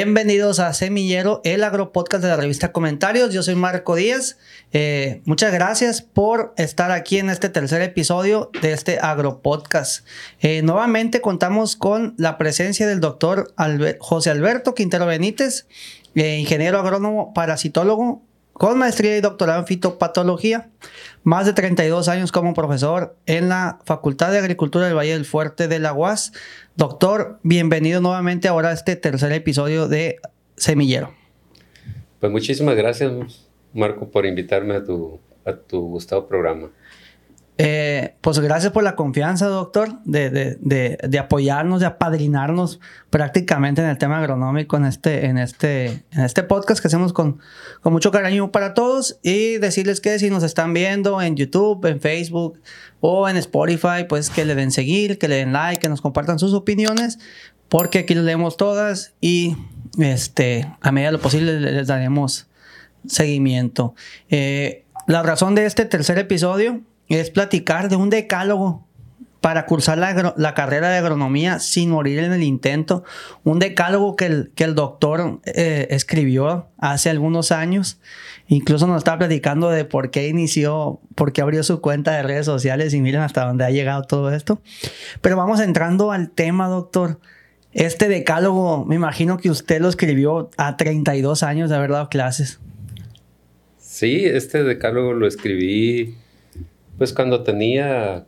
Bienvenidos a Semillero, el agropodcast de la revista Comentarios. Yo soy Marco Díaz. Eh, muchas gracias por estar aquí en este tercer episodio de este agropodcast. Eh, nuevamente contamos con la presencia del doctor José Alberto Quintero Benítez, eh, ingeniero agrónomo parasitólogo con maestría y doctorado en fitopatología, más de 32 años como profesor en la Facultad de Agricultura del Valle del Fuerte de la UAS. Doctor, bienvenido nuevamente ahora a este tercer episodio de Semillero. Pues muchísimas gracias, Marco, por invitarme a tu, a tu gustado programa. Eh, pues gracias por la confianza, doctor, de, de, de, apoyarnos, de apadrinarnos prácticamente en el tema agronómico en este, en este, en este podcast que hacemos con, con mucho cariño para todos y decirles que si nos están viendo en YouTube, en Facebook o en Spotify, pues que le den seguir, que le den like, que nos compartan sus opiniones, porque aquí les leemos todas y este, a medida de lo posible les daremos seguimiento. Eh, la razón de este tercer episodio es platicar de un decálogo para cursar la, carrera de agronomía sin morir en el intento. Un decálogo que el, que el doctor eh, escribió hace algunos años. Incluso nos está platicando de por qué inició, por qué abrió su cuenta de redes sociales y miren hasta dónde ha llegado todo esto. Pero vamos entrando al tema, doctor. Este decálogo, me imagino que usted lo escribió a 32 años de haber dado clases. Sí, este decálogo lo escribí pues cuando tenía,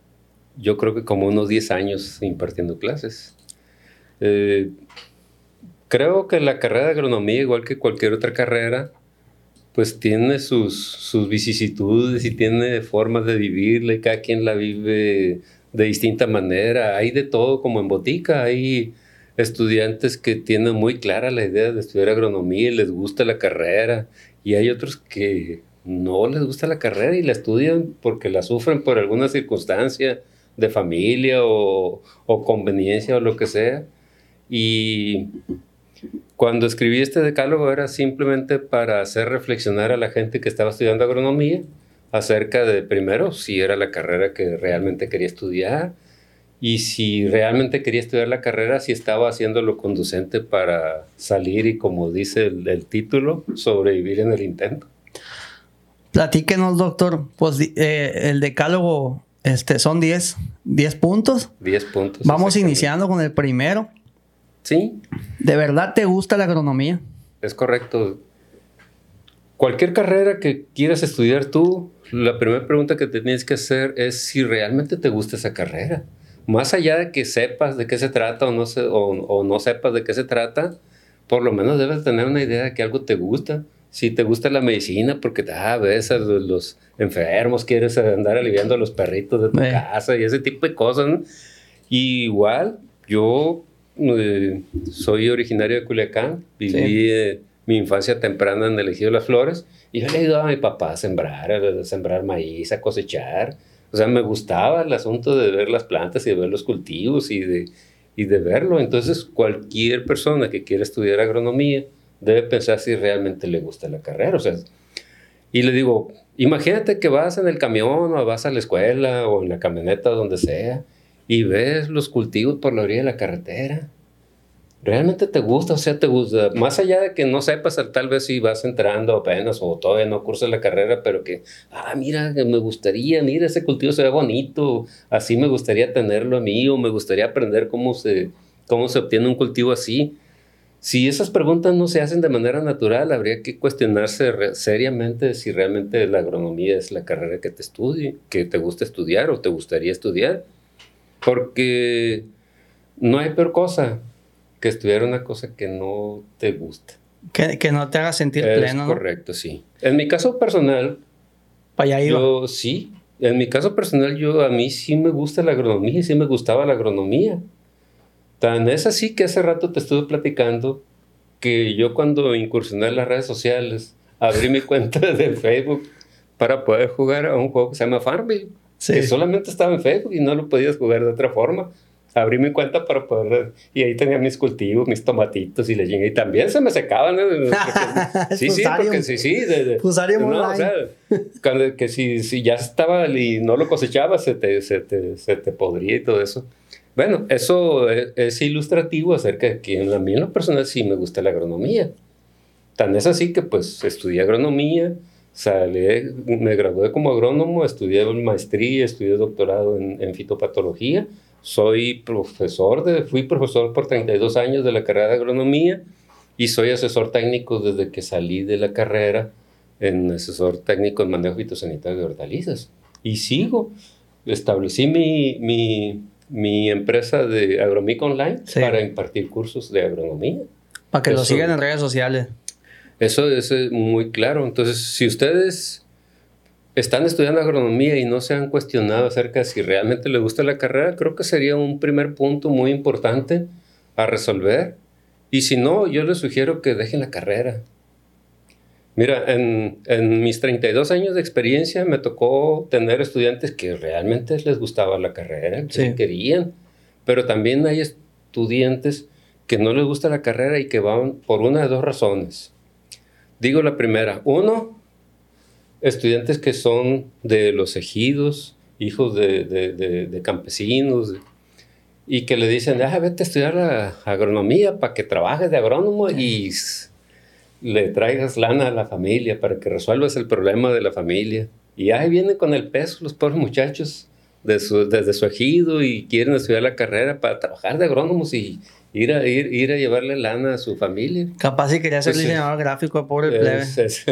yo creo que como unos 10 años impartiendo clases. Eh, creo que la carrera de agronomía, igual que cualquier otra carrera, pues tiene sus, sus vicisitudes y tiene formas de vivirla y cada quien la vive de distinta manera. Hay de todo como en botica, hay estudiantes que tienen muy clara la idea de estudiar agronomía y les gusta la carrera y hay otros que no les gusta la carrera y la estudian porque la sufren por alguna circunstancia de familia o, conveniencia o lo que sea. Y cuando escribí este decálogo era simplemente para hacer reflexionar a la gente que estaba estudiando agronomía acerca de, primero, si era la carrera que realmente quería estudiar y si realmente quería estudiar la carrera, si estaba haciendo lo conducente para salir y, como dice el título, sobrevivir en el intento. Platíquenos, doctor. Pues eh, el decálogo este, son 10 puntos. 10 puntos. Vamos iniciando con el primero. Sí. ¿De verdad te gusta la agronomía? Es correcto. Cualquier carrera que quieras estudiar tú, la primera pregunta que te tienes que hacer es si realmente te gusta esa carrera. Más allá de que sepas de qué se trata o no, o no sepas de qué se trata, por lo menos debes tener una idea de que algo te gusta si te gusta la medicina porque ah, ves a los, enfermos, quieres andar aliviando a los perritos de tu casa y ese tipo de cosas. Y igual, yo eh, soy originario de Culiacán, viví eh, mi infancia temprana en el Ejido de las Flores y yo le ayudaba a mi papá a sembrar, a sembrar maíz, a cosechar. O sea, me gustaba el asunto de ver las plantas y de ver los cultivos y de, y de verlo. Entonces, cualquier persona que quiera estudiar agronomía, debe pensar si realmente le gusta la carrera. O sea, y le digo, imagínate que vas en el camión o vas a la escuela o en la camioneta, donde sea, y ves los cultivos por la orilla de la carretera. ¿Realmente te gusta? O sea, te gusta. Más allá de que no sepas, tal vez si vas entrando apenas o todavía no cursas la carrera, pero que, ah, mira, me gustaría, mira, ese cultivo se ve bonito, así me gustaría tenerlo a mí, o me gustaría aprender cómo se, cómo se obtiene un cultivo así. Si esas preguntas no se hacen de manera natural, habría que cuestionarse seriamente si realmente la agronomía es la carrera que te estudie, que te gusta estudiar o te gustaría estudiar. Porque no hay peor cosa que estudiar una cosa que no te gusta. Que, no te haga sentir pleno. Correcto, sí. En mi caso personal, Para allá yo sí. En mi caso personal, yo a mí sí me gusta la agronomía, y sí me gustaba la agronomía. Tan es así que hace rato te estuve platicando que yo cuando incursioné en las redes sociales, abrí mi cuenta de Facebook para poder jugar a un juego que se llama Farmville, que solamente estaba en Facebook y no lo podías jugar de otra forma. Abrí mi cuenta para poder, y ahí tenía mis cultivos, mis tomatitos y leyendas, y también se me secaban. sí, sí, porque sí, sí. De, no, o sea, que si, si ya estaba y no lo cosechabas, se te, se, te, se te podría y todo eso. Bueno, eso es, es ilustrativo acerca de que a mí en lo personal sí me gusta la agronomía. Tan es así que pues estudié agronomía, salí, me gradué como agrónomo, estudié maestría, estudié doctorado en, en, fitopatología, soy profesor, de, fui profesor por 32 años de la carrera de agronomía y soy asesor técnico desde que salí de la carrera en asesor técnico en manejo fitosanitario de hortalizas. Y sigo, establecí mi, mi, mi empresa de Agromic Online sí. para impartir cursos de agronomía. Para que Eso, lo sigan en redes sociales. Eso es muy claro. Entonces, si ustedes están estudiando agronomía y no se han cuestionado acerca de si realmente les gusta la carrera, creo que sería un primer punto muy importante a resolver. Y si no, yo les sugiero que dejen la carrera. Mira, en, en, mis 32 años de experiencia me tocó tener estudiantes que realmente les gustaba la carrera, que sí. querían, pero también hay estudiantes que no les gusta la carrera y que van por una de dos razones. Digo la primera, uno, estudiantes que son de los ejidos, hijos de, de, de, de campesinos, y que le dicen, ah, vete a estudiar la agronomía para que trabajes de agrónomo y le traigas lana a la familia para que resuelvas el problema de la familia. Y ahí vienen con el peso los pobres muchachos de su, desde su ejido y quieren estudiar la carrera para trabajar de agrónomos y ir a, ir, ir a llevarle lana a su familia. Capaz si quería ser pues diseñador gráfico, pobre plebe. Es, es,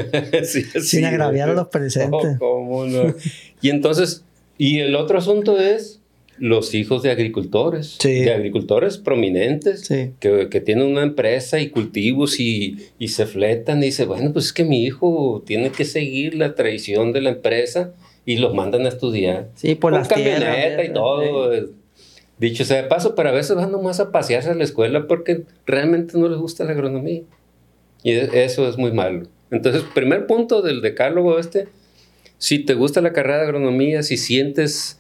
sí, Sin sí, agraviar a los presentes. Oh, ¿cómo no? y entonces, y el otro asunto es los hijos de agricultores, sí. de agricultores prominentes, sí. que, que, tienen una empresa y cultivos y, y, se fletan y dicen, bueno, pues es que mi hijo tiene que seguir la tradición de la empresa y los mandan a estudiar. Sí, por Con las camioneta tierras, y todo. Sí. Dicho sea de paso, pero a veces van nomás a pasearse a la escuela porque realmente no les gusta la agronomía. Y eso es muy malo. Entonces, primer punto del decálogo este, si te gusta la carrera de agronomía, si sientes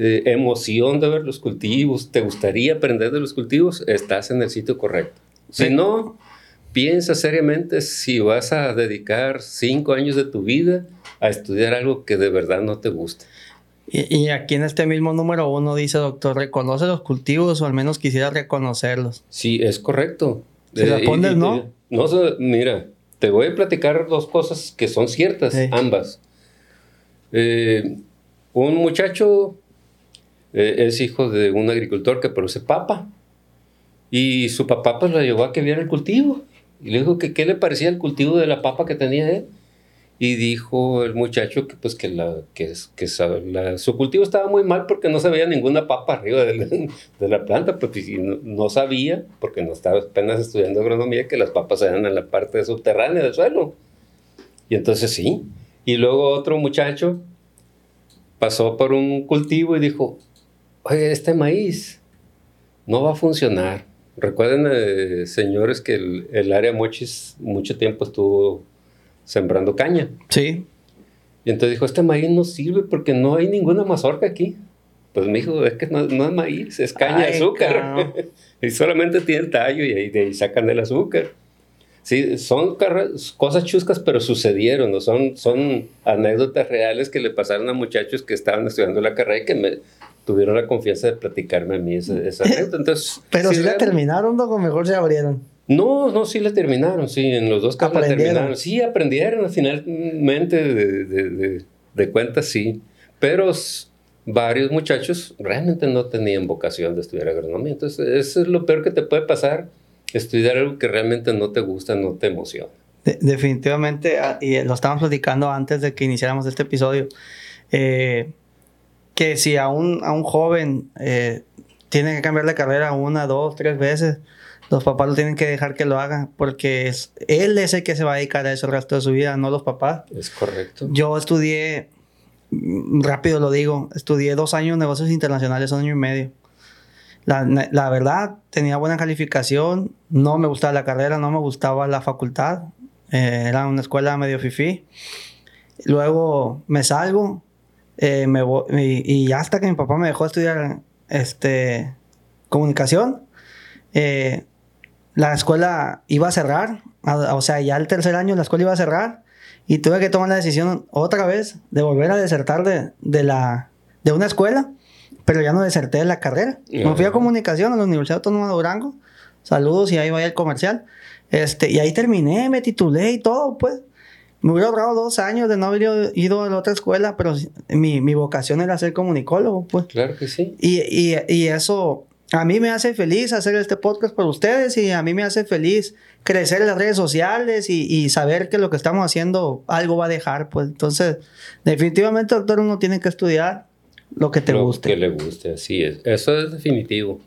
eh, emoción de ver los cultivos, te gustaría aprender de los cultivos, estás en el sitio correcto. Si no, piensa seriamente si vas a dedicar cinco años de tu vida a estudiar algo que de verdad no te gusta. Y, y, aquí en este mismo número uno dice, doctor, reconoce los cultivos o al menos quisiera reconocerlos. Sí, es correcto. Si eh, respondes, y, ¿no? No, mira, te voy a platicar dos cosas que son ciertas, sí. ambas. Eh, un muchacho eh, es hijo de un agricultor que produce papa. Y su papá pues lo llevó a que viera el cultivo. Y le dijo que qué le parecía el cultivo de la papa que tenía él. Y dijo el muchacho que pues que, la, que, su cultivo estaba muy mal porque no se veía ninguna papa arriba de la, planta, pues no, no, sabía, porque no estaba apenas estudiando agronomía, que las papas eran en la parte subterránea del suelo. Y entonces sí. Y luego otro muchacho pasó por un cultivo y dijo, oye, este maíz no va a funcionar. Recuerden, eh, señores, que el, el, área Mochis mucho tiempo estuvo sembrando caña. Sí. Y entonces dijo, este maíz no sirve porque no hay ninguna mazorca aquí. Pues me dijo, es que no, no es maíz, es caña Ay, de azúcar. y solamente tiene el tallo y ahí, de ahí sacan el azúcar. Sí, son cosas chuscas, pero sucedieron, ¿no? son, son anécdotas reales que le pasaron a muchachos que estaban estudiando la carrera y que me, tuvieron la confianza de platicarme a mí esa, esa. Entonces, Pero si sí la terminaron, o mejor se abrieron. No, no, sí la terminaron, sí, en los dos casos la terminaron. Sí, aprendieron finalmente de, de, de, de cuentas, sí. Pero varios muchachos realmente no tenían vocación de estudiar agronomía. Entonces, eso es lo peor que te puede pasar, estudiar algo que realmente no te gusta, no te emociona. De definitivamente, ah, y lo estábamos platicando antes de que iniciáramos este episodio. Eh, que si a un, a un joven eh, tiene que cambiar de carrera una, dos, tres veces, los papás lo tienen que dejar que lo hagan porque es, él es el que se va a dedicar a eso el resto de su vida, no los papás. Es correcto. Yo estudié, mm, rápido lo digo, estudié dos años negocios internacionales, un año y medio. La, la, verdad, tenía buena calificación, no me gustaba la carrera, no me gustaba la facultad, eh, era una escuela medio fifí. Luego me salgo, eh, me y, y, hasta que mi papá me dejó estudiar este, comunicación, eh, la escuela iba a cerrar, o sea, ya el tercer año la escuela iba a cerrar y tuve que tomar la decisión otra vez de volver a desertar de, de, la, de una escuela pero ya no deserté de la carrera. Me fui a comunicación a la Universidad Autónoma de Durango. Saludos y ahí vaya el comercial. Este, y ahí terminé, me titulé y todo, pues. Me hubiera ahorrado dos años de no haber ido a la otra escuela, pero mi, mi vocación era ser comunicólogo, pues. Claro que sí. Y, y, y, eso a mí me hace feliz hacer este podcast por ustedes y a mí me hace feliz crecer en las redes sociales y, y saber que lo que estamos haciendo algo va a dejar, pues. Entonces, definitivamente, doctor, uno tiene que estudiar lo que te lo guste. que le guste, así es. Eso es definitivo.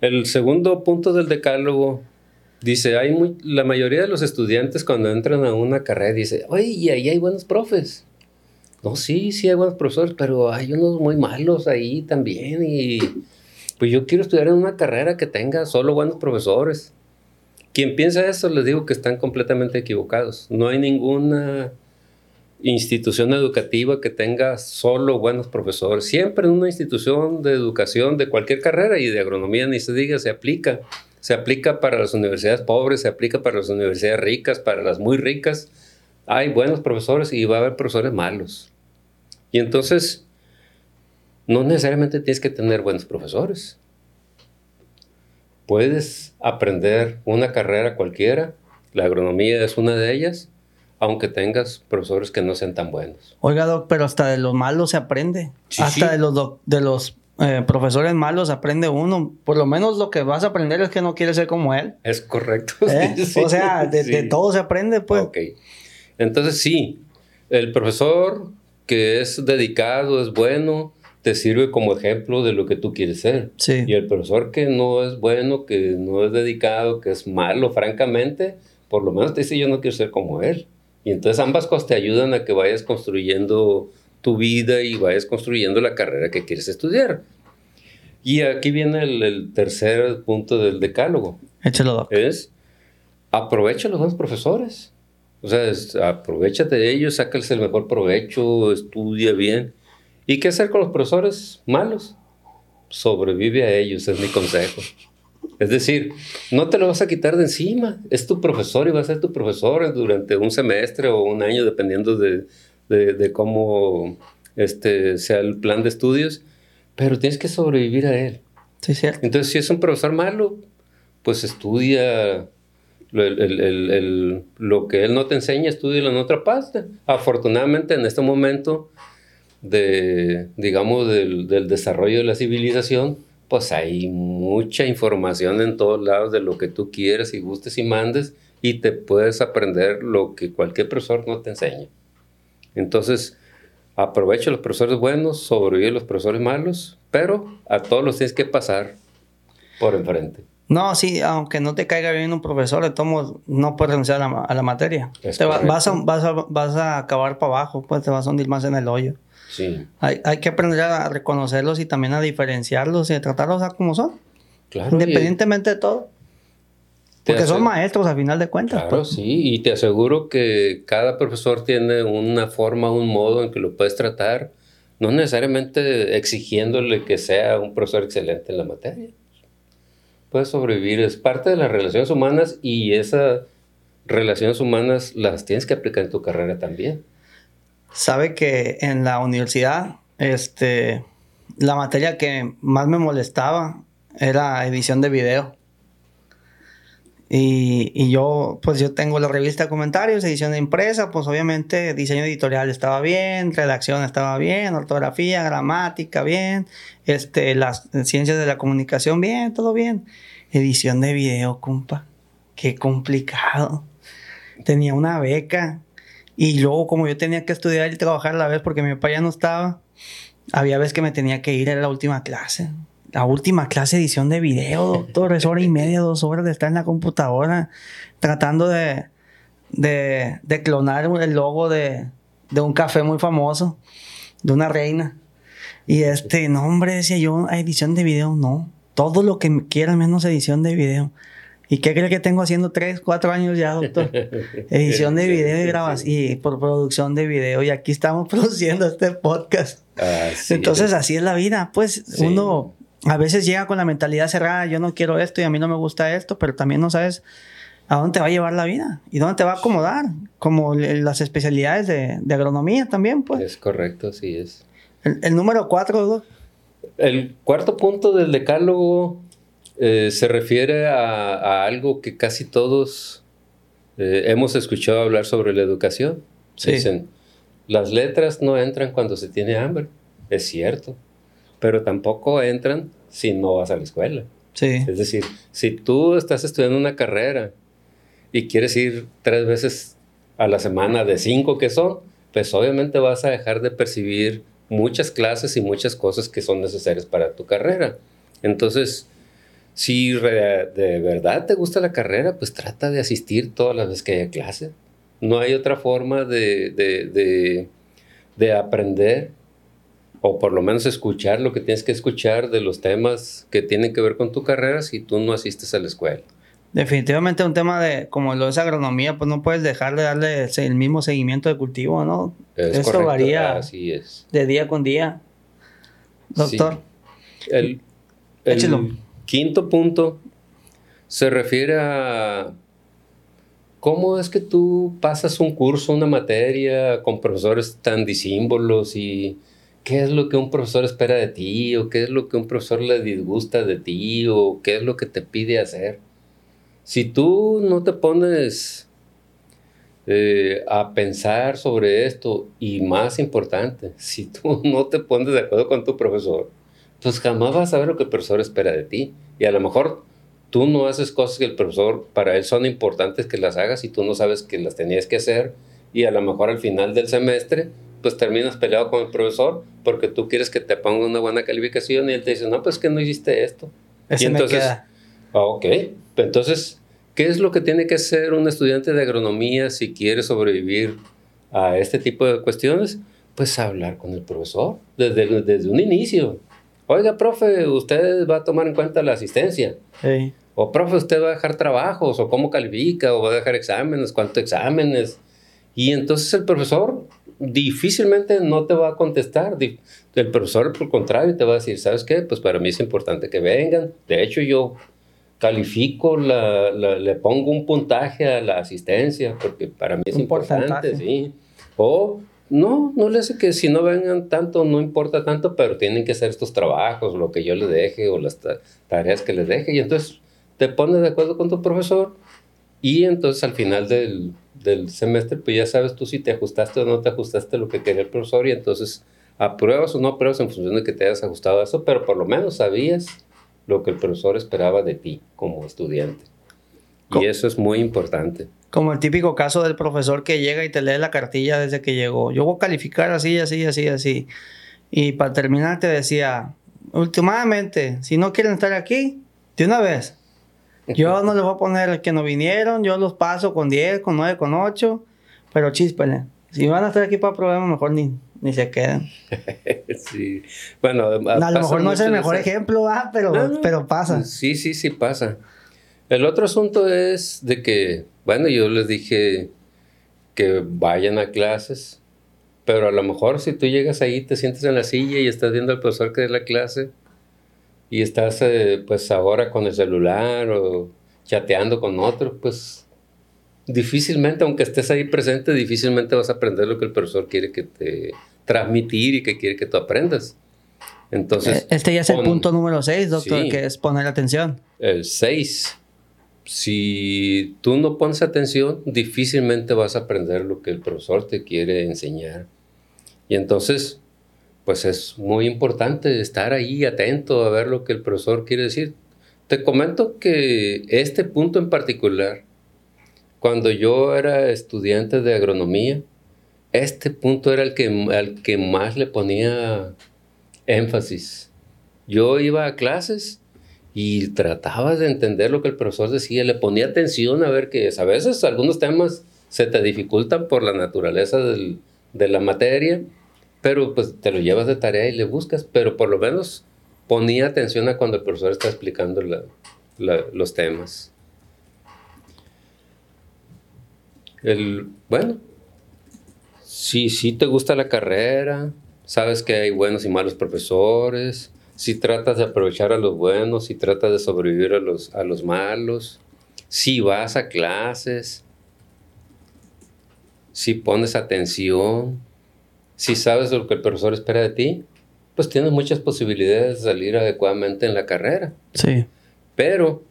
El segundo punto del decálogo Dice, hay la mayoría de los estudiantes cuando entran a una carrera dice, oye, ahí hay buenos profes. No, sí, sí hay buenos profesores, pero hay unos muy malos ahí también. Y pues yo quiero estudiar en una carrera que tenga solo buenos profesores. Quien piensa eso, les digo que están completamente equivocados. No hay ninguna institución educativa que tenga solo buenos profesores. Siempre en una institución de educación de cualquier carrera y de agronomía ni se diga, se aplica se aplica para las universidades pobres, se aplica para las universidades ricas, para las muy ricas. Hay buenos profesores y va a haber profesores malos. Y entonces, no necesariamente tienes que tener buenos profesores. Puedes aprender una carrera cualquiera, la agronomía es una de ellas, aunque tengas profesores que no sean tan buenos. Oiga, Doc, pero hasta de los malos se aprende. hasta de los, de los eh, profesores malos aprende uno. Por lo menos lo que vas a aprender es que no quieres ser como él. Es correcto. ¿Eh? o sea, de, todo se aprende, pues. Ok. Entonces, sí, el profesor que es dedicado, es bueno, te sirve como ejemplo de lo que tú quieres ser. Sí. Y el profesor que no es bueno, que no es dedicado, que es malo, francamente, por lo menos te dice yo no quiero ser como él. Y entonces ambas cosas te ayudan a que vayas construyendo tu vida y vayas construyendo la carrera que quieres estudiar. Y aquí viene el, tercer punto del decálogo. Échalo, doc. Es aprovecha los buenos profesores. O sea, aprovechate de ellos, sácales el mejor provecho, estudia bien. ¿Y qué hacer con los profesores malos? Sobrevive a ellos, es mi consejo. Es decir, no te lo vas a quitar de encima. Es tu profesor y va a ser tu profesor durante un semestre o un año, dependiendo de, de, cómo este, sea el plan de estudios, pero tienes que sobrevivir a él. Sí, cierto. Entonces, si es un profesor malo, pues estudia lo que él no te enseña, estudia en otra parte. Afortunadamente, en este momento de, digamos, del, del desarrollo de la civilización, pues hay mucha información en todos lados de lo que tú quieres y gustes y mandes y te puedes aprender lo que cualquier profesor no te enseña. Entonces, aprovecha los profesores buenos, sobrevive los profesores malos, pero a todos los tienes que pasar por enfrente. No, sí, aunque no te caiga bien un profesor, de todos no puedes renunciar a la, materia. Te vas, a, vas, a, vas, a, acabar para abajo, pues te vas a hundir más en el hoyo. Sí. Hay, hay que aprender a reconocerlos y también a diferenciarlos y a tratarlos como son. Claro. Independientemente de todo. Porque son maestros a final de cuentas. Claro, pues. sí, y te aseguro que cada profesor tiene una forma, un modo en que lo puedes tratar, no necesariamente exigiéndole que sea un profesor excelente en la materia. Puedes sobrevivir, es parte de las relaciones humanas y esas relaciones humanas las tienes que aplicar en tu carrera también. Sabe que en la universidad, este, la materia que más me molestaba era edición de video. Y, y, yo, pues yo tengo la revista de comentarios, edición de impresa, pues obviamente diseño editorial estaba bien, redacción estaba bien, ortografía, gramática bien, este, las ciencias de la comunicación bien, todo bien. Edición de video, compa, qué complicado. Tenía una beca y luego como yo tenía que estudiar y trabajar a la vez porque mi papá ya no estaba, había veces que me tenía que ir a la última clase la última clase de edición de video, doctor, es hora y media, dos horas de estar en la computadora tratando de, de, de clonar el logo de, de, un café muy famoso, de una reina. Y este, no, hombre, decía yo, edición de video, no. Todo lo que quiera menos edición de video. ¿Y qué cree que tengo haciendo tres, cuatro años ya, doctor? Edición de video y grabación y por producción de video. Y aquí estamos produciendo este podcast. Entonces, así es la vida. Pues uno a veces llega con la mentalidad cerrada, yo no quiero esto y a mí no me gusta esto, pero también no sabes a dónde te va a llevar la vida y dónde te va a acomodar, como las especialidades de, agronomía también, pues. Es correcto, sí es. El, número cuatro, El cuarto punto del decálogo eh, se refiere a, algo que casi todos eh, hemos escuchado hablar sobre la educación. Dicen, las letras no entran cuando se tiene hambre. Es cierto. Pero tampoco entran si no vas a la escuela. Sí. Es decir, si tú estás estudiando una carrera y quieres ir tres veces a la semana de cinco que son, pues obviamente vas a dejar de percibir muchas clases y muchas cosas que son necesarias para tu carrera. Entonces, si de verdad te gusta la carrera, pues trata de asistir todas las veces que haya clase. No hay otra forma de, de, de, aprender o por lo menos escuchar lo que tienes que escuchar de los temas que tienen que ver con tu carrera si tú no asistes a la escuela. Definitivamente un tema de, como lo es agronomía, pues no puedes dejar de darle el mismo seguimiento de cultivo, ¿no? Eso varía Así es. de día con día. Doctor. El, quinto punto se refiere a cómo es que tú pasas un curso, una materia con profesores tan disímbolos y qué es lo que un profesor espera de ti o qué es lo que un profesor le disgusta de ti o qué es lo que te pide hacer. Si tú no te pones eh, a pensar sobre esto y más importante, si tú no te pones de acuerdo con tu profesor, pues jamás vas a saber lo que el profesor espera de ti. Y a lo mejor tú no haces cosas que el profesor, para él son importantes que las hagas y tú no sabes que las tenías que hacer. Y a lo mejor al final del semestre, pues terminas peleado con el profesor porque tú quieres que te ponga una buena calificación y él te dice, no, pues que no hiciste esto. y entonces, ah, ok, entonces ¿Qué es lo que tiene que hacer un estudiante de agronomía si quiere sobrevivir a este tipo de cuestiones? Pues hablar con el profesor desde, desde un inicio. Oiga, profe, usted va a tomar en cuenta la asistencia. O profe, usted va a dejar trabajos, o cómo califica, o va a dejar exámenes, cuántos exámenes. Y entonces el profesor difícilmente no te va a contestar. El profesor, por el contrario, te va a decir, ¿sabes qué? Pues para mí es importante que vengan. De hecho, yo califico, la, le pongo un puntaje a la asistencia, porque para mí es importante, sí. O no, no le hace que si no vengan tanto, no importa tanto, pero tienen que hacer estos trabajos, lo que yo les deje o las tareas que les deje. Y entonces te pones de acuerdo con tu profesor y entonces al final del, del semestre, pues ya sabes tú si te ajustaste o no te ajustaste a lo que quería el profesor y entonces apruebas o no apruebas en función de que te hayas ajustado a eso, pero por lo menos sabías lo que el profesor esperaba de ti como estudiante. Y eso es muy importante. Como el típico caso del profesor que llega y te lee la cartilla desde que llegó. Yo voy a calificar así, así, así, así. Y para terminar te decía, últimamente, si no quieren estar aquí, de una vez. Yo no les voy a poner que no vinieron, yo los paso con 10, con 9, con 8, pero chispele. Si van a estar aquí para problemas, mejor ni, ni se quedan. sí. Bueno, a lo mejor no es el mejor ejemplo, pero, pero pasa. Sí, sí, sí pasa. El otro asunto es de que, bueno, yo les dije que vayan a clases, pero a lo mejor si tú llegas ahí, te sientes en la silla y estás viendo al profesor que da la clase y estás eh, pues ahora con el celular o chateando con otro, pues difícilmente, aunque estés ahí presente, difícilmente vas a aprender lo que el profesor quiere que te transmitir y que quiere que tú aprendas. Entonces, eh, este ya es el punto número 6, doctor, que es poner atención. El 6. Si tú no pones atención, difícilmente vas a aprender lo que el profesor te quiere enseñar. Y entonces, pues es muy importante estar ahí atento a ver lo que el profesor quiere decir. Te comento que este punto en particular cuando yo era estudiante de agronomía, este punto era el que, al que más le ponía énfasis. Yo iba a clases y trataba de entender lo que el profesor decía, le ponía atención a ver que a veces algunos temas se te dificultan por la naturaleza de la materia, pero pues te lo llevas de tarea y le buscas, pero por lo menos ponía atención a cuando el profesor está explicando los temas. el, bueno, si, si te gusta la carrera, sabes que hay buenos y malos profesores, si tratas de aprovechar a los buenos, si tratas de sobrevivir a los, a los malos, si vas a clases, si pones atención, si sabes lo que el profesor espera de ti, pues tienes muchas posibilidades de salir adecuadamente en la carrera. Sí. Pero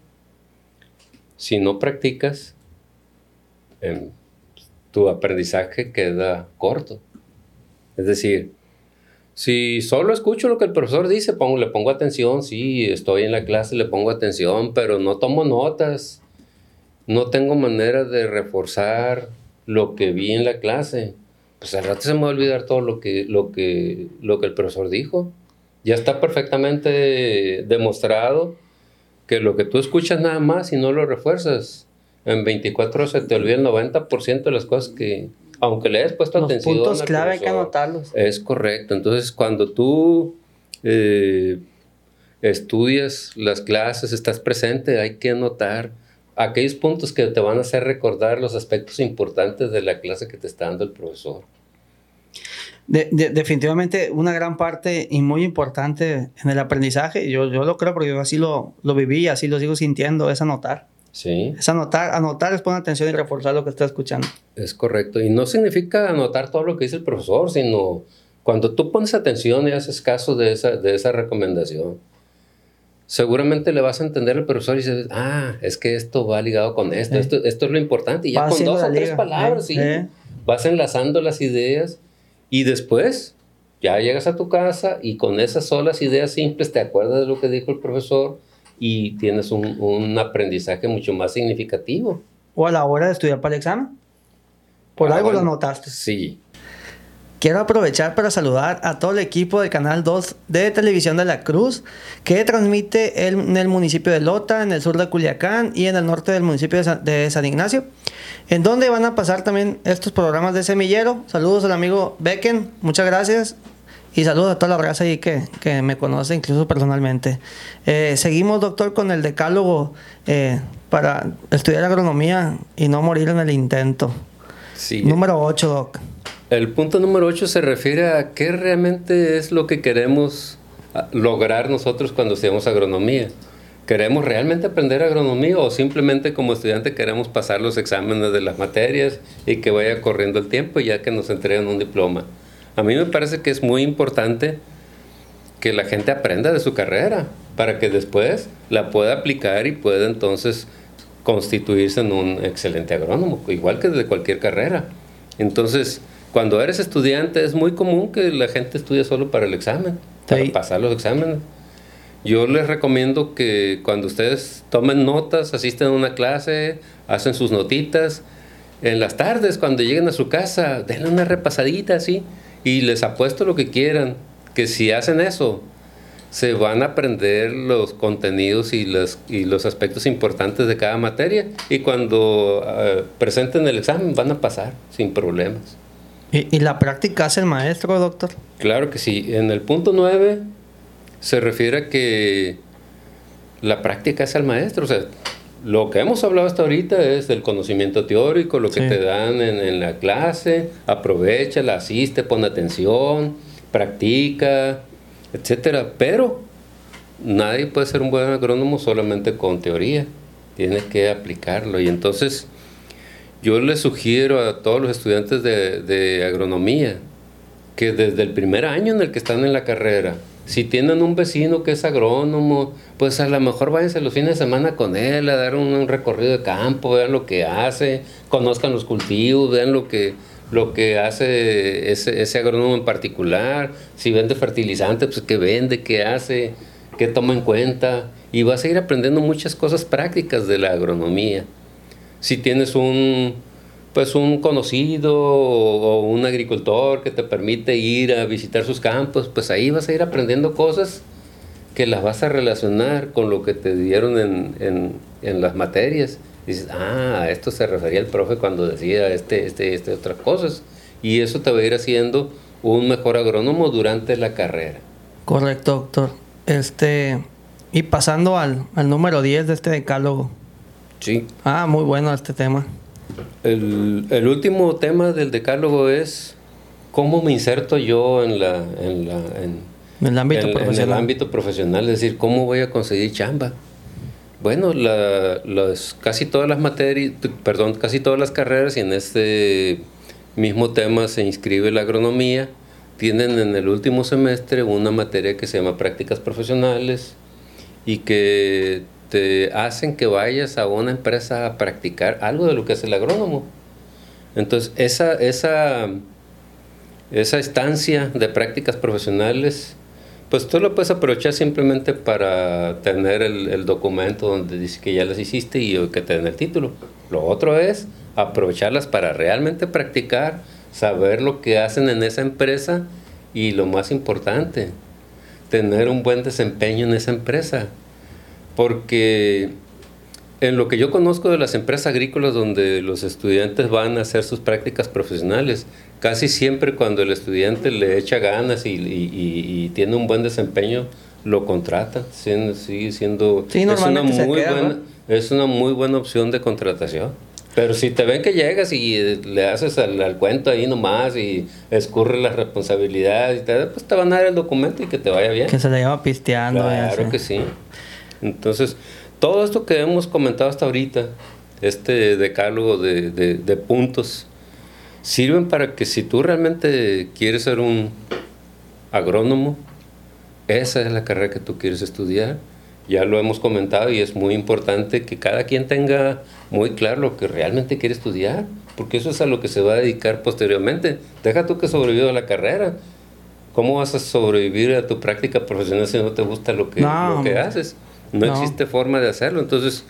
si no practicas, em, tu aprendizaje queda corto. Es decir, si solo escucho lo que el profesor dice, pongo, le pongo atención, sí, estoy en la clase, le pongo atención, pero no tomo notas, no tengo manera de reforzar lo que vi en la clase, pues al rato se me va a olvidar todo lo que, lo que, lo que el profesor dijo. Ya está perfectamente demostrado que lo que tú escuchas nada más y no lo refuerzas, en 24 horas se te olvida el 90% de las cosas que, aunque le hayas puesto Los atención. puntos clave hay que anotarlos. Es correcto. Entonces, cuando tú eh, estudias las clases, estás presente, hay que anotar aquellos puntos que te van a hacer recordar los aspectos importantes de la clase que te está dando el profesor. De- de- definitivamente una gran parte y muy importante en el aprendizaje, yo, yo lo creo porque yo así lo, lo viví así lo sigo sintiendo, es anotar. Sí, Es anotar, anotar es poner atención y reforzar lo que está escuchando. es correcto. Y no significa anotar todo lo que dice el profesor, sino cuando tú pones atención y haces caso de esa, de esa recomendación, seguramente le vas a entender al profesor y dices, ah, es que esto va ligado con esto, Eh. esto, esto es lo importante. Y ya Va con dos o tres liga, palabras, eh, sí, eh. vas enlazando las ideas y después ya llegas a tu casa y con esas solas ideas simples te acuerdas de lo que dijo el profesor y tienes un, un aprendizaje mucho más significativo. O a la hora de estudiar para el examen. Por Ah, algo bueno. lo anotaste. Sí, Quiero aprovechar para saludar a todo el equipo del Canal 2 de Televisión de la Cruz, que transmite el- en el municipio de Lota, en el sur de Culiacán y en el norte del municipio de San, de San Ignacio, en donde van a pasar también estos programas de semillero. Saludos al amigo Becken, muchas gracias. Y saludos a toda la raza ahí que, que me conoce, incluso personalmente. Eh, seguimos, doctor, con el decálogo eh, para estudiar agronomía y no morir en el intento. sí. Número 8, doc. El punto número 8 se refiere a qué realmente es lo que queremos ah, lograr nosotros cuando estudiamos agronomía. ¿Queremos realmente aprender agronomía o simplemente como estudiante queremos pasar los exámenes de las materias y que vaya corriendo el tiempo ya que nos entreguen un diploma? A mí me parece que es muy importante que la gente aprenda de su carrera para que después la pueda aplicar y pueda entonces constituirse en un excelente agrónomo, igual que de cualquier carrera. Entonces, cuando eres estudiante es muy común que la gente estudie solo para el examen, para Sí. pasar los exámenes. Yo les recomiendo que cuando ustedes tomen notas, asisten a una clase, hacen sus notitas, en las tardes cuando lleguen a su casa, denle una repasadita así y les apuesto lo que quieran, que si hacen eso, se van a aprender los contenidos y los, y los aspectos importantes de cada materia y cuando eh, presenten el examen van a pasar sin problemas. ¿Y, y la práctica hace el maestro, doctor? Claro que sí. En el punto 9 se refiere a que la práctica es al maestro. O sea, lo que hemos hablado hasta ahorita es del conocimiento teórico, lo que Sí. te dan en, en la clase, aprovecha, la asiste, pon atención, practica, etcétera. Pero nadie puede ser un buen agrónomo solamente con teoría. Tienes que aplicarlo. Y entonces yo les sugiero a todos los estudiantes de, agronomía que desde el primer año en el que están en la carrera, si tienen un vecino que es agrónomo, pues a lo mejor váyanse los fines de semana con él a dar un, un recorrido de campo, vean lo que hace, conozcan los cultivos, vean lo que, lo que hace ese, ese agrónomo en particular, si vende fertilizante, pues qué vende, qué hace, qué toma en cuenta, y vas a ir aprendiendo muchas cosas prácticas de la agronomía si tienes un pues un conocido o, un agricultor que te permite ir a visitar sus campos, pues ahí vas a ir aprendiendo cosas que las vas a relacionar con lo que te dieron en, en, en las materias. Dices, ah, a esto se refería el profe cuando decía este, este, este, otras cosas. Y eso te va a ir haciendo un mejor agrónomo durante la carrera. Correcto, doctor. Este, y pasando al, al número 10 de este decálogo. Sí. Ah, muy bueno este tema. El, el último tema del decálogo es cómo me inserto yo en la, en la, en, En el ámbito en- en profesional. el ámbito profesional, es decir, cómo voy a conseguir chamba. Bueno, la- las, casi todas las materias, perdón, casi todas las carreras y en este mismo tema se inscribe la agronomía, tienen en el último semestre una materia que se llama prácticas profesionales y que te hacen que vayas a una empresa a practicar algo de lo que hace el agrónomo. Entonces, esa, esa, esa estancia de prácticas profesionales, pues tú lo puedes aprovechar simplemente para tener el, el documento donde dice que ya las hiciste y que te den el título. Lo otro es aprovecharlas para realmente practicar, saber lo que hacen en esa empresa y lo más importante, tener un buen desempeño en esa empresa. Porque en lo que yo conozco de las empresas agrícolas donde los estudiantes van a hacer sus prácticas profesionales, casi siempre cuando el estudiante le echa ganas y, tiene un buen desempeño, lo contratan, siendo, sigue siendo... es, una muy buena, es una muy buena opción de contratación. Pero si te ven que llegas y eh, le haces al, cuento ahí nomás y escurre las responsabilidades y tal, pues te van a dar el documento y que te vaya bien. Que se le lleva pisteando. Claro que sí. Entonces, todo esto que hemos comentado hasta ahorita, este decálogo de, de puntos, sirven para que si tú realmente quieres ser un agrónomo, esa es la carrera que tú quieres estudiar ya lo hemos comentado y es muy importante que cada quien tenga muy claro lo que realmente quiere estudiar, porque eso es a lo que se va a dedicar posteriormente. Deja tú que sobreviva a la carrera. ¿Cómo vas a sobrevivir a tu práctica profesional si no te gusta lo que, lo que haces? No, existe forma de hacerlo. Entonces,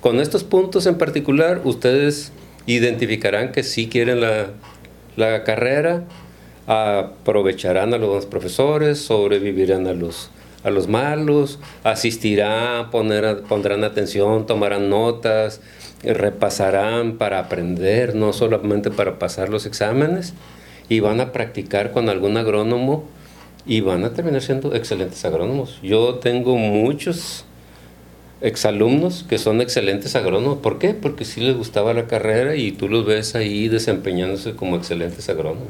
con estos puntos en particular, ustedes identificarán que sí quieren la, la carrera, aprovecharán a los profesores, sobrevivirán a los a los malos, asistirán, poner, pondrán atención, tomarán notas, repasarán para aprender, no solamente para pasar los exámenes, y van a practicar con algún agrónomo y van a terminar siendo excelentes agrónomos. Yo tengo muchos exalumnos que son excelentes agrónomos. ¿Por qué? Porque sí les gustaba la carrera y tú los ves ahí desempeñándose como excelentes agrónomos.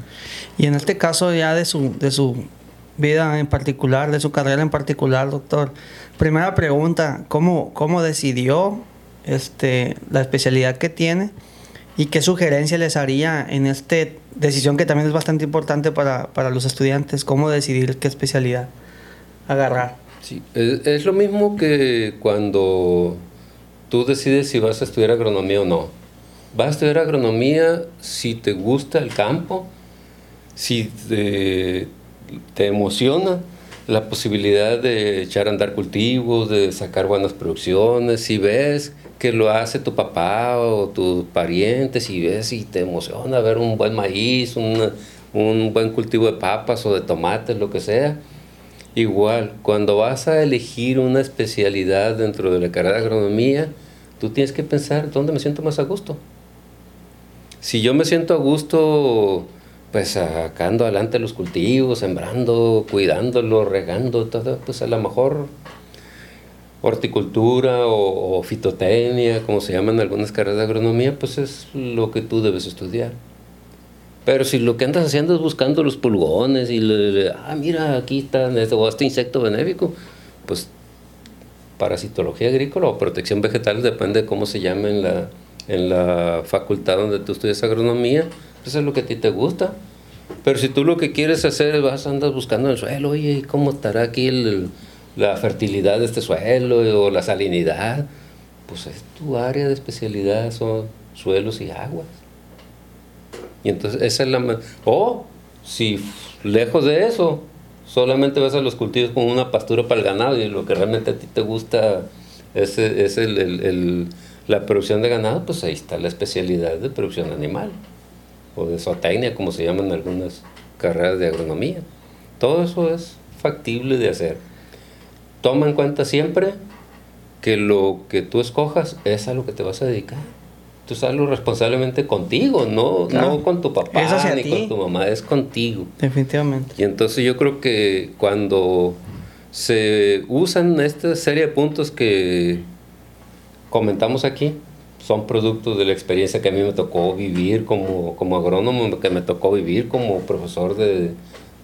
Y en este caso ya de su, de su vida en particular, de su carrera en particular, doctor. Primera pregunta, ¿cómo, cómo decidió este, la especialidad que tiene y qué sugerencia les haría en esta decisión que también es bastante importante para, para los estudiantes, cómo decidir qué especialidad agarrar? Es, lo mismo que cuando tú decides si vas a estudiar agronomía o no. Vas a estudiar agronomía si te gusta el campo, si te, emociona la posibilidad de echar a andar cultivos, de sacar buenas producciones, si ves que lo hace tu papá o tu pariente, si ves y te emociona ver un buen maíz, un buen cultivo de papas o de tomates, lo que sea. Igual, cuando vas a elegir una especialidad dentro de la carrera de agronomía, tú tienes que pensar dónde me siento más a gusto. Si yo me siento a gusto pues sacando adelante los cultivos, sembrando, cuidándolos, regando, todo, pues a lo mejor horticultura o, fitotecnia, como se llaman algunas carreras de agronomía, pues es lo que tú debes estudiar. Pero si lo que andas haciendo es buscando los pulgones y ah, mira, aquí está este, este insecto benéfico, pues parasitología agrícola o protección vegetal, depende de cómo se llame en la, en la facultad donde tú estudias agronomía, eso es lo que a ti te gusta. Pero si tú lo que quieres hacer es vas, andas buscando el suelo, oye, ¿cómo estará aquí la fertilidad de este suelo o la salinidad? Pues es tu área de especialidad, son suelos y aguas. Y entonces esa es la... O si lejos de eso, solamente vas a los cultivos con una pastura para el ganado y lo que realmente a ti te gusta es, es el, la producción de ganado, pues ahí está la especialidad de producción animal o de zootecnia, como se llaman algunas carreras de agronomía. Todo eso es factible de hacer. Toma en cuenta siempre que lo que tú escojas es a lo que te vas a dedicar. Tú sabes responsablemente contigo, no, no con tu papá ni con tu mamá, es contigo. Definitivamente. Y entonces yo creo que cuando se usan esta serie de puntos que comentamos aquí, son productos de la experiencia que a mí me tocó vivir como, como agrónomo, que me tocó vivir como profesor de,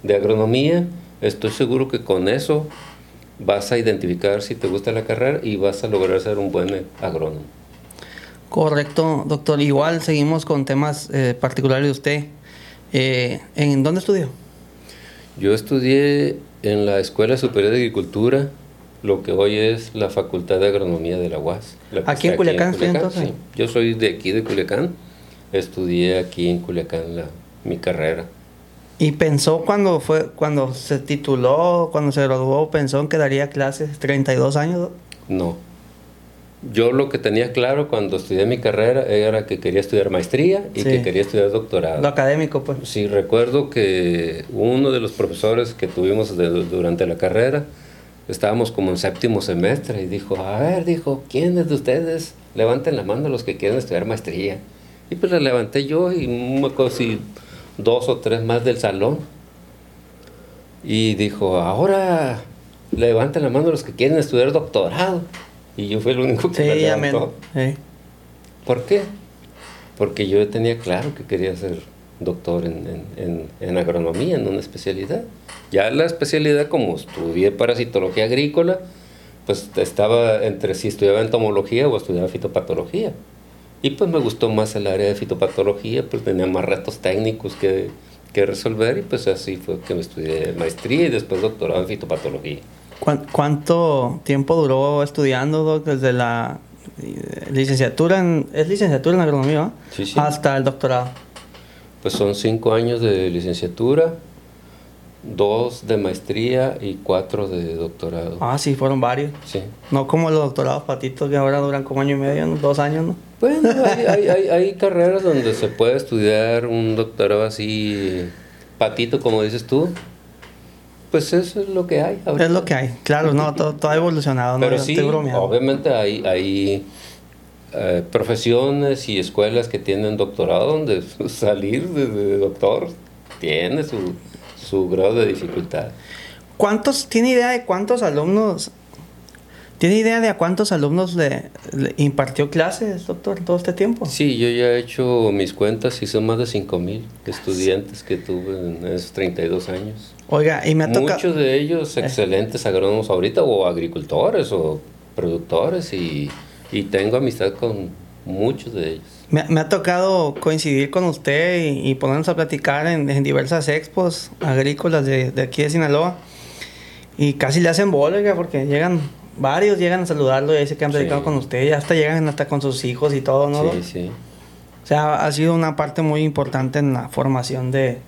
de agronomía. Estoy seguro que con eso vas a identificar si te gusta la carrera y vas a lograr ser un buen agrónomo. Correcto, doctor. Igual seguimos con temas eh, particulares de usted. Eh, ¿En dónde estudió? Yo estudié en la Escuela Superior de Agricultura, lo que hoy es la Facultad de Agronomía de la UAS. la ¿Aquí en Culiacán, sí, entonces? sí. Yo soy de aquí, de Culiacán. Estudié aquí en Culiacán la, mi carrera. ¿Y pensó cuando fue cuando se tituló, cuando se graduó, pensó en que daría clases 32 años? No. Yo lo que tenía claro cuando estudié mi carrera era que quería estudiar maestría y Sí. que quería estudiar doctorado. Lo académico, pues. Sí, recuerdo que uno de los profesores que tuvimos de- durante la carrera, estábamos como en séptimo semestre y dijo, a ver, dijo, ¿quiénes de ustedes levanten la mano los que quieren estudiar maestría? Y pues la levanté yo y me si dos o tres más del salón. Y dijo, ahora levanten la mano los que quieren estudiar doctorado. Y yo fui el único que Sí, amén. levantó. Sí. ¿Por qué? Porque yo tenía claro que quería ser doctor en, en- en- en agronomía, en una especialidad. Ya la especialidad, como estudié parasitología agrícola, pues estaba entre si estudiaba entomología o estudiaba fitopatología. Y pues me gustó más el área de fitopatología, pues tenía más retos técnicos que, que resolver y pues así fue que me estudié maestría y después doctorado en fitopatología. ¿Cuán- ¿Cuánto tiempo duró estudiando, doc, desde la eh, licenciatura en, es licenciatura en agronomía, ¿no? Sí, sí. hasta el doctorado? Pues son cinco años de licenciatura, dos de maestría y cuatro de doctorado. Ah, sí, fueron varios. Sí. No como los doctorados patitos que ahora duran como año y medio, ¿no? dos años, ¿no? Bueno, hay, hay, hay, hay carreras donde se puede estudiar un doctorado así, patito, como dices tú. Pues eso es lo que hay. ahorita. Es lo que hay. Claro, no, todo, todo ha evolucionado, ¿no? Pero Yo sí, estoy bromeando. obviamente hay, hay eh, profesiones y escuelas que tienen doctorado donde salir de, de doctor tiene su, su grado de dificultad. ¿Cuántos, tiene idea de cuántos alumnos, tiene idea de a cuántos alumnos le, le impartió clases, doctor, todo este tiempo? Sí, yo ya he hecho mis cuentas y son más de 5 mil estudiantes que tuve en esos 32 años. Oiga, y me ha tocado... Muchos de ellos excelentes agrónomos ahorita o agricultores o productores y, y tengo amistad con muchos de ellos. Me, me ha tocado coincidir con usted y, y ponernos a platicar en, en diversas expos agrícolas de, de aquí de Sinaloa. Y casi le hacen bola, porque llegan varios, llegan a saludarlo y dicen que han Sí. platicado con usted. Y hasta llegan hasta con sus hijos y todo, ¿no? Sí, sí. O sea, ha sido una parte muy importante en la formación de,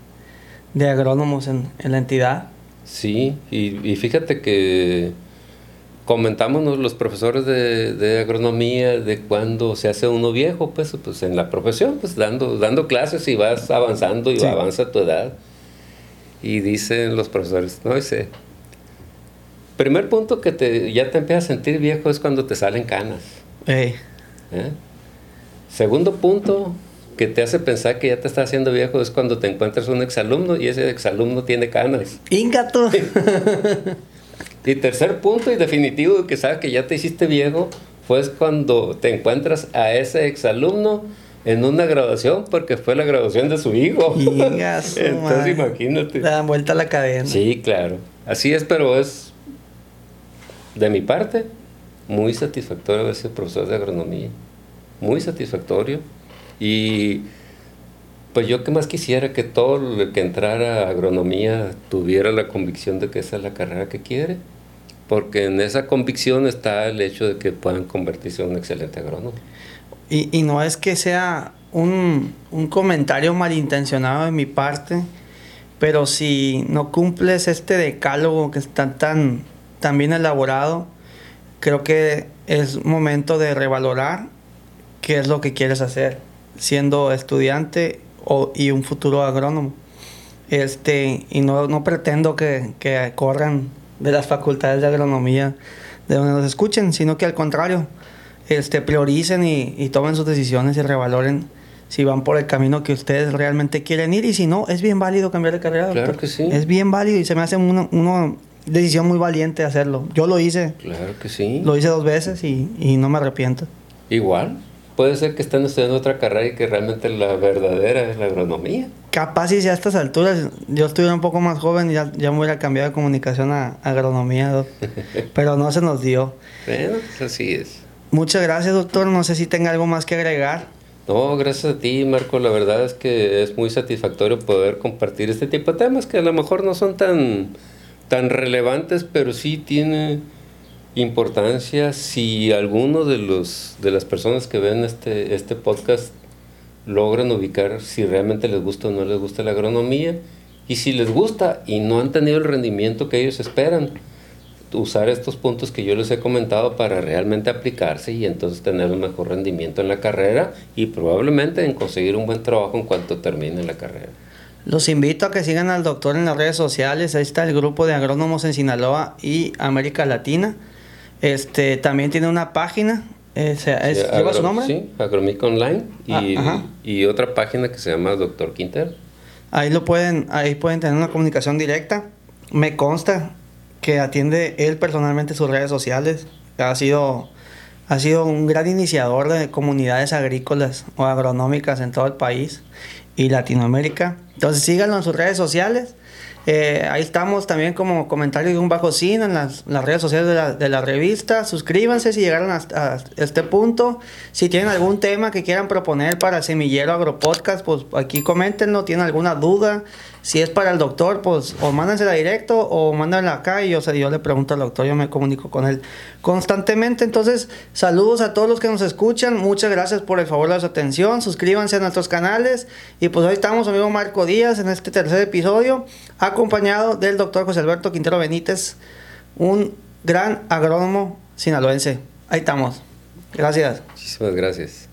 de agrónomos en, en la entidad. Sí, y, y fíjate que comentamos los profesores de, de agronomía de cuando se hace uno viejo, pues, pues en la profesión, pues dando, dando clases y vas avanzando y Sí. avanza tu edad. Y dicen los profesores, no dice, primer punto que te, ya te empiezas a sentir viejo es cuando te salen canas. Ey, ¿eh? Segundo punto que te hace pensar que ya te estás haciendo viejo es cuando te encuentras un exalumno y ese exalumno tiene canas. ¡Ingato! Y tercer punto y definitivo que sabes que ya te hiciste viejo fue cuando te encuentras a ese exalumno en una graduación porque fue la graduación de su hijo. Entonces imagínate. Le dan vuelta a la cadena. Sí, claro. Así es, pero es de mi parte muy satisfactorio haber sido profesor de agronomía. Muy satisfactorio. Y pues yo que más quisiera que todo el que entrara a agronomía tuviera la convicción de que esa es la carrera que quiere. Porque en esa convicción está el hecho de que puedan convertirse en un excelente agrónomo. Y, y no es que sea un, un comentario malintencionado de mi parte, pero si no cumples este decálogo que está tan, tan bien elaborado, creo que es momento de revalorar qué es lo que quieres hacer, siendo estudiante o, y un futuro agrónomo. Este, y no, no pretendo que, que corran de las facultades de agronomía de donde nos escuchen, sino que al contrario, este, prioricen y, y tomen sus decisiones y revaloren si van por el camino que ustedes realmente quieren ir y si no, es bien válido cambiar de carrera. Claro doctor. que sí. Es bien válido y se me hace una decisión muy valiente hacerlo. Yo lo hice, Claro que sí. lo hice dos veces y, y no me arrepiento. Igual. Puede ser que estén estudiando otra carrera y que realmente la verdadera es la agronomía. Capaz y si a estas alturas yo estuviera un poco más joven ya, ya me hubiera cambiado de comunicación a, a agronomía, doc. pero no se nos dio. Bueno, pues así es. Muchas gracias, doctor. No sé si tenga algo más que agregar. No, gracias a ti, Marco. La verdad es que es muy satisfactorio poder compartir este tipo de temas que a lo mejor no son tan, tan relevantes, pero sí tiene importancia si alguno de los de las personas que ven este, este podcast logran ubicar si realmente les gusta o no les gusta la agronomía y si les gusta y no han tenido el rendimiento que ellos esperan usar estos puntos que yo les he comentado para realmente aplicarse y entonces tener un mejor rendimiento en la carrera y probablemente en conseguir un buen trabajo en cuanto termine la carrera. Los invito a que sigan al doctor en las redes sociales. Ahí está el grupo de agrónomos en Sinaloa y América Latina. Este también tiene una página. Eh, ¿Lleva su nombre? Sí, Agromic Online y, ah, y, otra página que se llama Doctor Quinter. Ahí lo pueden, ahí pueden tener una comunicación directa. Me consta que atiende él personalmente sus redes sociales. Ha sido, ha sido un gran iniciador de comunidades agrícolas o agronómicas en todo el país y Latinoamérica. Entonces síganlo en sus redes sociales. Eh, ahí estamos también como comentario de un bajo cine en las, redes sociales de la, de la, revista. Suscríbanse si llegaron hasta este punto. Si tienen algún tema que quieran proponer para Semillero Agropodcast, pues aquí coméntenlo. ¿Tienen alguna duda? Si es para el doctor, pues o mándensela directo o mándenla acá y yo, yo le pregunto al doctor, yo me comunico con él constantemente. Entonces, saludos a todos los que nos escuchan. Muchas gracias por el favor de su atención. Suscríbanse a nuestros canales. Y pues hoy estamos, amigo Marco Díaz, en este tercer episodio, acompañado del doctor José Alberto Quintero Benítez, un gran agrónomo sinaloense. Ahí estamos. Gracias. Muchísimas gracias.